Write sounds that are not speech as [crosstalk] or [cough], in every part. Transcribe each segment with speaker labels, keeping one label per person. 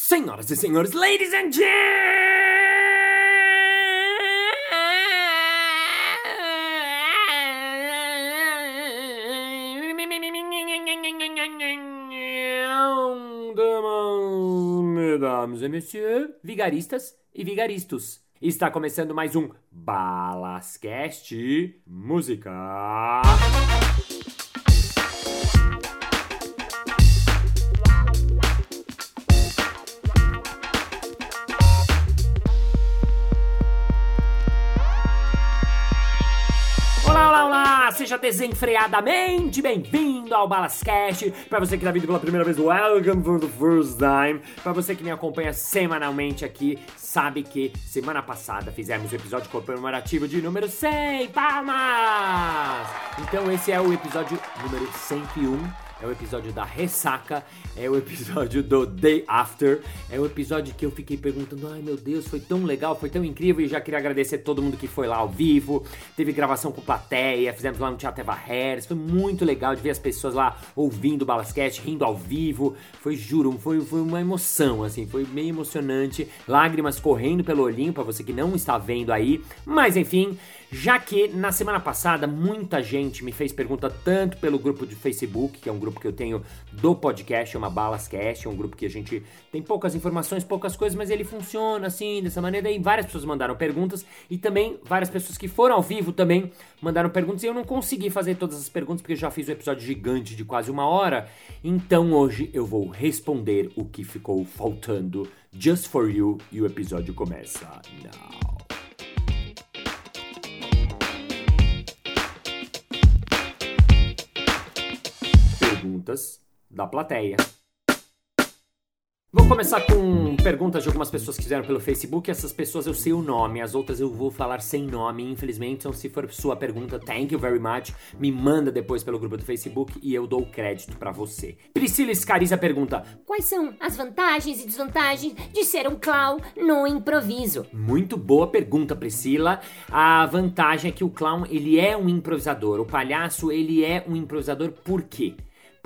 Speaker 1: Senhoras e senhores, ladies and mesdames et messieurs, vigaristas e vigaristos. Está começando mais um Balascast Música. Desenfreadamente bem-vindo ao Balascast. Para você que está vindo pela primeira vez, welcome for the first time. Para você que me acompanha semanalmente aqui, sabe que semana passada fizemos o episódio comemorativo de número 100 palmas! Então esse é o episódio número 101 é o episódio da ressaca, é o episódio do Day After, é o episódio que eu fiquei perguntando, ai meu Deus, foi tão legal, foi tão incrível, e já queria agradecer todo mundo que foi lá ao vivo, teve gravação com plateia, fizemos lá no Teatro Eva Harris, foi muito legal de ver as pessoas lá ouvindo o Balascast, rindo ao vivo, foi, juro, foi, foi uma emoção, assim, foi meio emocionante, lágrimas correndo pelo olhinho, para você que não está vendo aí, mas enfim... Já que na semana passada muita gente me fez pergunta tanto pelo grupo de Facebook, que é um grupo que eu tenho do podcast, uma Balascast, é um grupo que a gente tem poucas informações, poucas coisas, mas ele funciona assim, dessa maneira. E várias pessoas mandaram perguntas e também várias pessoas que foram ao vivo também mandaram perguntas. E eu não consegui fazer todas as perguntas porque eu já fiz um episódio gigante de quase uma hora. Então hoje eu vou responder o que ficou faltando just for you e o episódio começa now. Perguntas da plateia. Vou começar com perguntas de algumas pessoas que fizeram pelo Facebook. Essas pessoas eu sei o nome, as outras eu vou falar sem nome, infelizmente. Então, se for sua pergunta, thank you very much. Me manda depois pelo grupo do Facebook e eu dou crédito para você. Priscila Scariza pergunta:
Speaker 2: Quais são as vantagens e desvantagens de ser um clown no improviso?
Speaker 1: Muito boa pergunta, Priscila. A vantagem é que o clown ele é um improvisador. O palhaço ele é um improvisador por quê?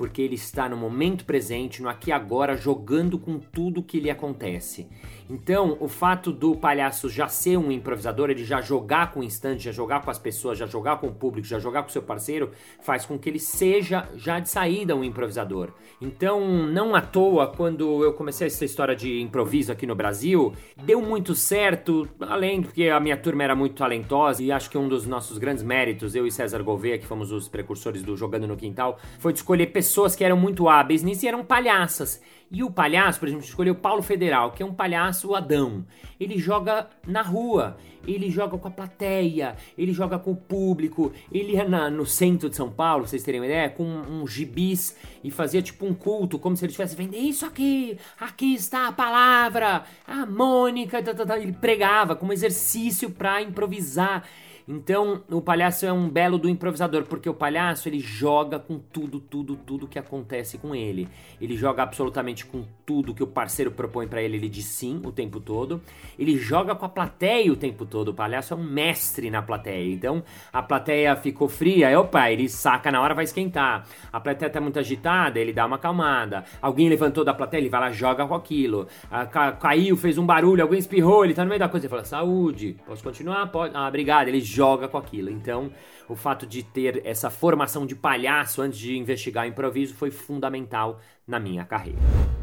Speaker 1: Porque ele está no momento presente, no aqui e agora, jogando com tudo que lhe acontece. Então, o fato do palhaço já ser um improvisador, ele já jogar com o instante, já jogar com as pessoas, já jogar com o público, já jogar com o seu parceiro, faz com que ele seja já de saída um improvisador. Então, não à toa, quando eu comecei essa história de improviso aqui no Brasil, deu muito certo, além porque a minha turma era muito talentosa e acho que um dos nossos grandes méritos, eu e César Gouveia, que fomos os precursores do Jogando no Quintal, foi de escolher pessoas que eram muito hábeis nisso e eram palhaças. E o palhaço, por exemplo, escolheu Paulo Federal, que é um palhaço Adão. Ele joga na rua, ele joga com a plateia, ele joga com o público. Ele ia na, no centro de São Paulo, vocês terem uma ideia, com um, um gibis e fazia tipo um culto, como se ele estivesse vendo isso aqui, aqui está a palavra, a Mônica. Tá, tá, tá. Ele pregava como exercício para improvisar. Então, o palhaço é um belo do improvisador, porque o palhaço ele joga com tudo, tudo, tudo que acontece com ele. Ele joga absolutamente com tudo que o parceiro propõe para ele, ele diz sim o tempo todo. Ele joga com a plateia o tempo todo. O palhaço é um mestre na plateia. Então, a plateia ficou fria, opa, ele saca na hora, vai esquentar. A plateia tá muito agitada, ele dá uma acalmada. Alguém levantou da plateia, ele vai lá, joga com aquilo. Ah, ca caiu, fez um barulho, alguém espirrou, ele tá no meio da coisa, ele fala: "Saúde, posso continuar?" Pode. Ah, obrigado. Ele joga com aquilo. Então, o fato de ter essa formação de palhaço antes de investigar improviso foi fundamental na minha carreira.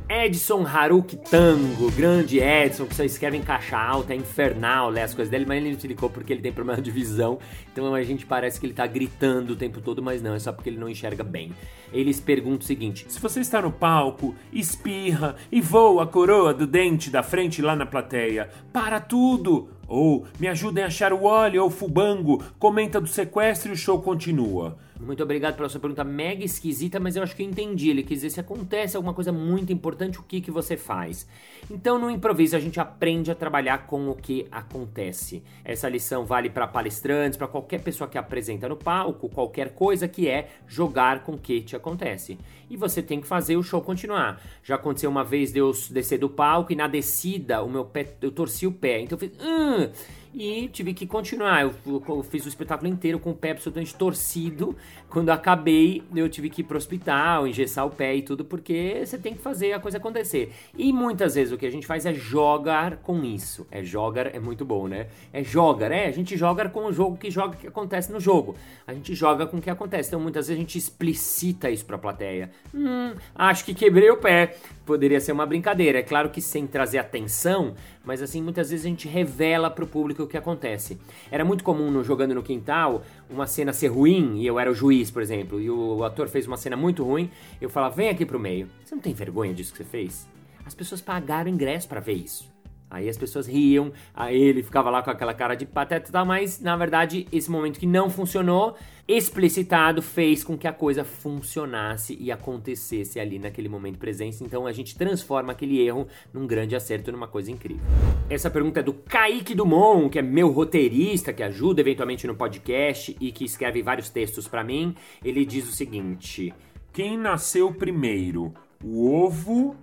Speaker 1: Edson Haruki Tango, grande Edson, que só escreve em caixa alta, é infernal ler as coisas dele, mas ele não explicou porque ele tem problema de visão, então a gente parece que ele tá gritando o tempo todo, mas não, é só porque ele não enxerga bem. Eles perguntam o seguinte:
Speaker 3: Se você está no palco, espirra e voa a coroa do dente da frente lá na plateia, para tudo! Ou me ajudem a achar o óleo ou fubango, comenta do sequestro e o show continua.
Speaker 1: Muito obrigado pela sua pergunta mega esquisita, mas eu acho que eu entendi. Ele quis dizer se acontece alguma coisa muito importante, o que, que você faz. Então, no improviso, a gente aprende a trabalhar com o que acontece. Essa lição vale para palestrantes, para qualquer pessoa que apresenta no palco, qualquer coisa que é jogar com o que te acontece. E você tem que fazer o show continuar. Já aconteceu uma vez de eu descer do palco e na descida o meu pé, eu torci o pé. Então eu fiz. Hum! E tive que continuar. Eu, eu fiz o espetáculo inteiro com o pé absolutamente torcido. Quando acabei, eu tive que ir pro hospital, engessar o pé e tudo, porque você tem que fazer a coisa acontecer. E muitas vezes o que a gente faz é jogar com isso. É jogar, é muito bom, né? É jogar, é, a gente joga com o jogo que joga que acontece no jogo. A gente joga com o que acontece. Então muitas vezes a gente explicita isso pra plateia. Hum, acho que quebrei o pé. Poderia ser uma brincadeira. É claro que sem trazer atenção, mas assim, muitas vezes a gente revela pro público o que acontece. Era muito comum no Jogando no Quintal uma cena ser ruim, e eu era o juiz, por exemplo, e o ator fez uma cena muito ruim, eu falava, vem aqui pro meio. Você não tem vergonha disso que você fez? As pessoas pagaram ingresso para ver isso. Aí as pessoas riam, aí ele ficava lá com aquela cara de pateta e tal, mas na verdade esse momento que não funcionou, explicitado, fez com que a coisa funcionasse e acontecesse ali naquele momento presente. Então a gente transforma aquele erro num grande acerto, numa coisa incrível. Essa pergunta é do Kaique Dumont, que é meu roteirista, que ajuda eventualmente no podcast e que escreve vários textos para mim. Ele diz o seguinte:
Speaker 3: Quem nasceu primeiro, o ovo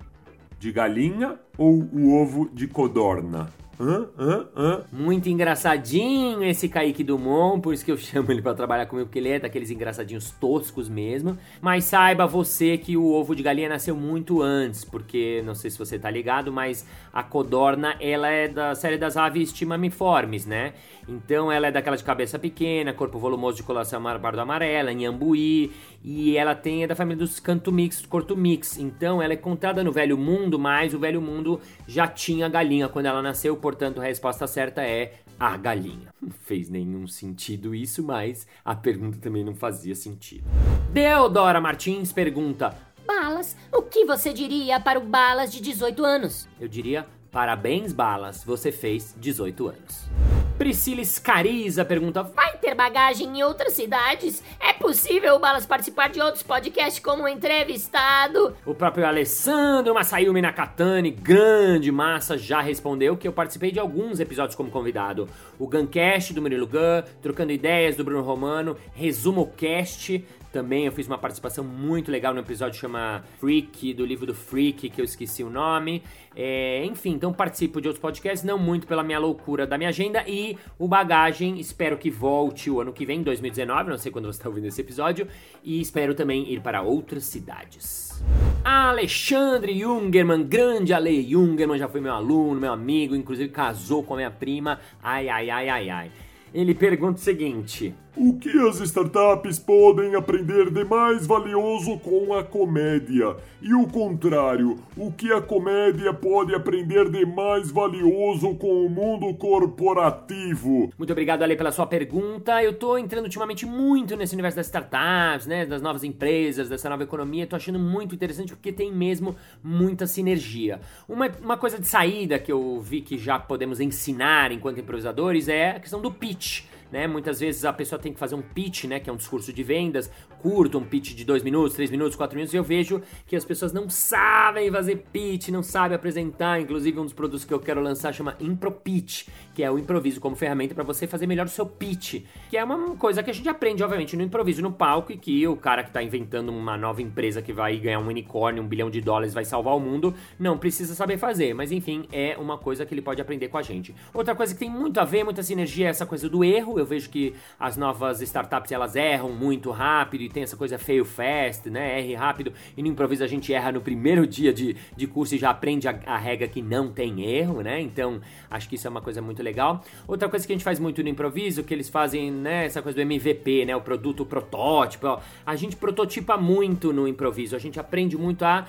Speaker 3: de galinha ou o ovo de codorna? Hã? Hã? Hã?
Speaker 1: Muito engraçadinho esse Kaique Dumont, por isso que eu [laughs] chamo ele para trabalhar comigo, porque ele é daqueles engraçadinhos toscos mesmo. Mas saiba você que o ovo de galinha nasceu muito antes, porque não sei se você tá ligado, mas a codorna ela é da série das aves timamiformes, né? Então ela é daquela de cabeça pequena, corpo volumoso de coloração bardo amarela, Inhambuí, e ela tem é da família dos cantumix, cortumix. Então ela é contada no Velho Mundo, mas o Velho Mundo já tinha galinha quando ela nasceu, portanto a resposta certa é a galinha. Não fez nenhum sentido isso, mas a pergunta também não fazia sentido. Deodora Martins pergunta:
Speaker 2: Balas, o que você diria para o Balas de 18 anos?
Speaker 1: Eu diria: parabéns, Balas, você fez 18 anos. Priscila Scariza pergunta:
Speaker 2: Vai ter bagagem em outras cidades? É possível o Balas participar de outros podcasts como entrevistado?
Speaker 1: O próprio Alessandro Masayumi Nakatani, grande massa, já respondeu que eu participei de alguns episódios como convidado. O Guncast do Murilo Gun, Trocando Ideias do Bruno Romano, Resumo Cast também eu fiz uma participação muito legal no episódio chama Freak, do livro do Freak, que eu esqueci o nome. É, enfim, então participo de outros podcasts, não muito pela minha loucura da minha agenda. E o Bagagem, espero que volte o ano que vem, 2019, não sei quando você está ouvindo esse episódio. E espero também ir para outras cidades. Alexandre Jungerman, grande Ale Jungerman, já foi meu aluno, meu amigo, inclusive casou com a minha prima. Ai, ai, ai, ai, ai. Ele pergunta o seguinte:
Speaker 4: O que as startups podem aprender de mais valioso com a comédia? E o contrário, o que a comédia pode aprender de mais valioso com o mundo corporativo?
Speaker 1: Muito obrigado, Ale, pela sua pergunta. Eu tô entrando ultimamente muito nesse universo das startups, né? Das novas empresas, dessa nova economia. Tô achando muito interessante porque tem mesmo muita sinergia. Uma, uma coisa de saída que eu vi que já podemos ensinar enquanto improvisadores é a questão do pitch né? Muitas vezes a pessoa tem que fazer um pitch, né? Que é um discurso de vendas curto, um pitch de 2 minutos, 3 minutos, 4 minutos, e eu vejo que as pessoas não sabem fazer pitch, não sabem apresentar. Inclusive, um dos produtos que eu quero lançar chama Impro Pitch, que é o improviso como ferramenta para você fazer melhor o seu pitch. Que é uma coisa que a gente aprende, obviamente, no improviso no palco, e que o cara que tá inventando uma nova empresa que vai ganhar um unicórnio, um bilhão de dólares, vai salvar o mundo, não precisa saber fazer. Mas enfim, é uma coisa que ele pode aprender com a gente. Outra coisa que tem muito a ver, muita sinergia, é essa coisa do erro. Eu vejo que as novas startups elas erram muito rápido e tem essa coisa fail fast, né? Erre rápido. E no improviso a gente erra no primeiro dia de, de curso e já aprende a, a regra que não tem erro, né? Então acho que isso é uma coisa muito legal. Outra coisa que a gente faz muito no improviso, que eles fazem, né? Essa coisa do MVP, né? O produto, o protótipo. Ó. A gente prototipa muito no improviso. A gente aprende muito a,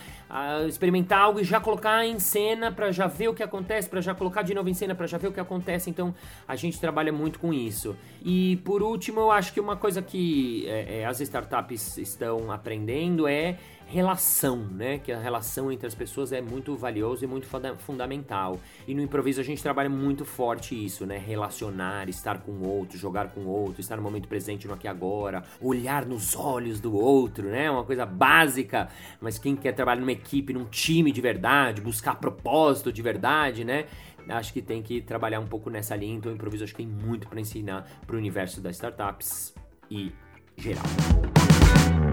Speaker 1: experimentar algo e já colocar em cena para já ver o que acontece, para já colocar de novo em cena para já ver o que acontece. Então a gente trabalha muito com isso. E por último, eu acho que uma coisa que é, é, as startups estão aprendendo é relação, né? Que a relação entre as pessoas é muito valiosa e muito funda fundamental. E no improviso a gente trabalha muito forte isso, né? Relacionar, estar com o outro, jogar com o outro, estar no momento presente no aqui e agora, olhar nos olhos do outro, né? Uma coisa básica, mas quem quer trabalhar numa equipe, num time de verdade, buscar propósito de verdade, né? acho que tem que trabalhar um pouco nessa linha. Então, o improviso acho que tem muito para ensinar para o universo das startups e geral.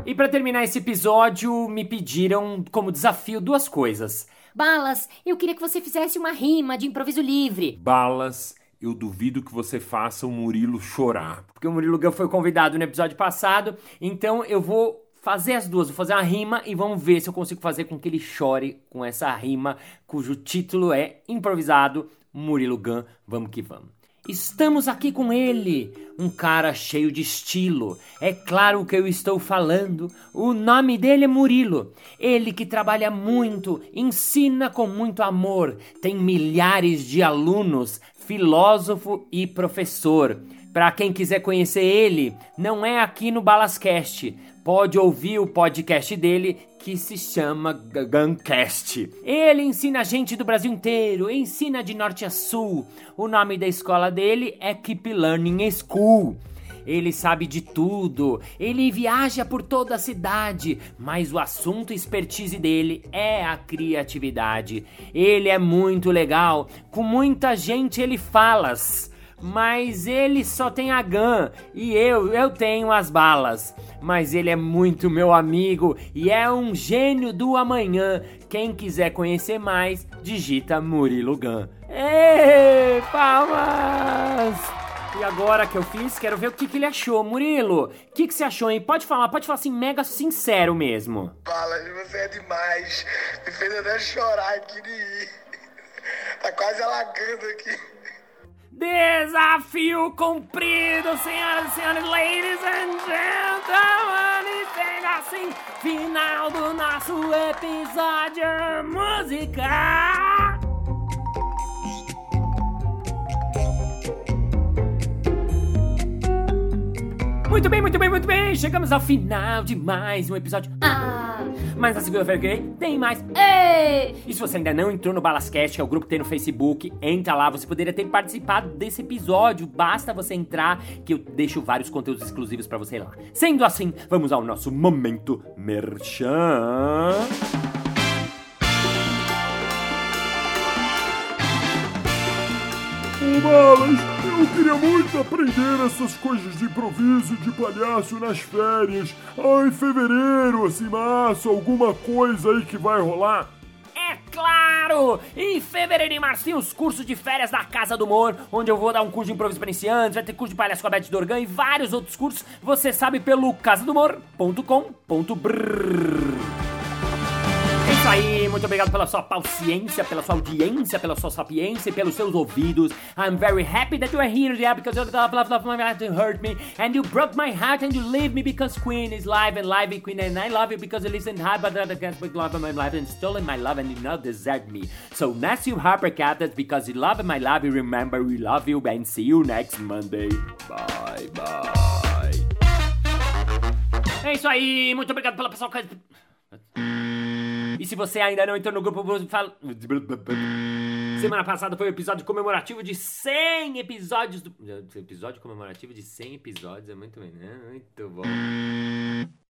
Speaker 1: E para terminar esse episódio, me pediram como desafio duas coisas.
Speaker 2: Balas, eu queria que você fizesse uma rima de improviso livre.
Speaker 3: Balas, eu duvido que você faça o Murilo chorar.
Speaker 1: Porque o Murilo Gun foi convidado no episódio passado, então eu vou fazer as duas, vou fazer uma rima e vamos ver se eu consigo fazer com que ele chore com essa rima, cujo título é improvisado Murilo Gun. Vamos que vamos. Estamos aqui com ele, um cara cheio de estilo. É claro que eu estou falando. O nome dele é Murilo. Ele que trabalha muito, ensina com muito amor, tem milhares de alunos, filósofo e professor. Para quem quiser conhecer ele, não é aqui no Balascast. Pode ouvir o podcast dele que se chama Guncast. Ele ensina gente do Brasil inteiro, ensina de norte a sul. O nome da escola dele é Keep Learning School. Ele sabe de tudo, ele viaja por toda a cidade, mas o assunto expertise dele é a criatividade. Ele é muito legal, com muita gente ele falas mas ele só tem a gun e eu, eu tenho as balas. Mas ele é muito meu amigo e é um gênio do amanhã. Quem quiser conhecer mais, digita Murilo Gun. Ê, palmas! E agora que eu fiz, quero ver o que, que ele achou. Murilo, o que, que você achou, hein? Pode falar, pode falar assim, mega sincero mesmo.
Speaker 5: Fala, você é demais. Me fez até chorar aqui de ir. Tá quase alagando aqui.
Speaker 1: Desafio cumprido, senhoras e senhores, ladies and gentlemen, e chega assim, final do nosso episódio música. Muito bem, muito bem, muito bem. Chegamos ao final de mais um episódio. Ah, mas na segunda-feira que vem tem mais. Ei! E se você ainda não entrou no Balascast, que é o grupo que tem no Facebook, entra lá. Você poderia ter participado desse episódio. Basta você entrar que eu deixo vários conteúdos exclusivos para você lá. Sendo assim, vamos ao nosso momento merchan.
Speaker 4: Balas, eu queria muito aprender essas coisas de improviso, de palhaço nas férias. Ah, em fevereiro, assim, março, alguma coisa aí que vai rolar.
Speaker 1: É claro! Em fevereiro e março tem os cursos de férias da Casa do Humor, onde eu vou dar um curso de improviso para iniciantes, vai ter curso de palhaço com a Beth Dorgan e vários outros cursos. Você sabe pelo casadomor.com.br. Isso aí, muito obrigado pela sua paciência, pela sua audiência, pela sua sapiência e pelos seus ouvidos. I'm very happy that you are here, yeah, because you love, love, love my heart and hurt me, and you broke my heart and you leave me because Queen is live and live Queen, and I love you because you listen high, but I can't speak love my life and stolen my love and you not desert me. So you Harper Cat, because you love my love, you remember we love you, and see you next Monday. Bye, bye. É isso aí, muito obrigado pela pessoa. E se você ainda não entrou no grupo, fala... Semana passada foi o episódio comemorativo de 100 episódios do... Episódio comemorativo de 100 episódios é muito, né? muito bom.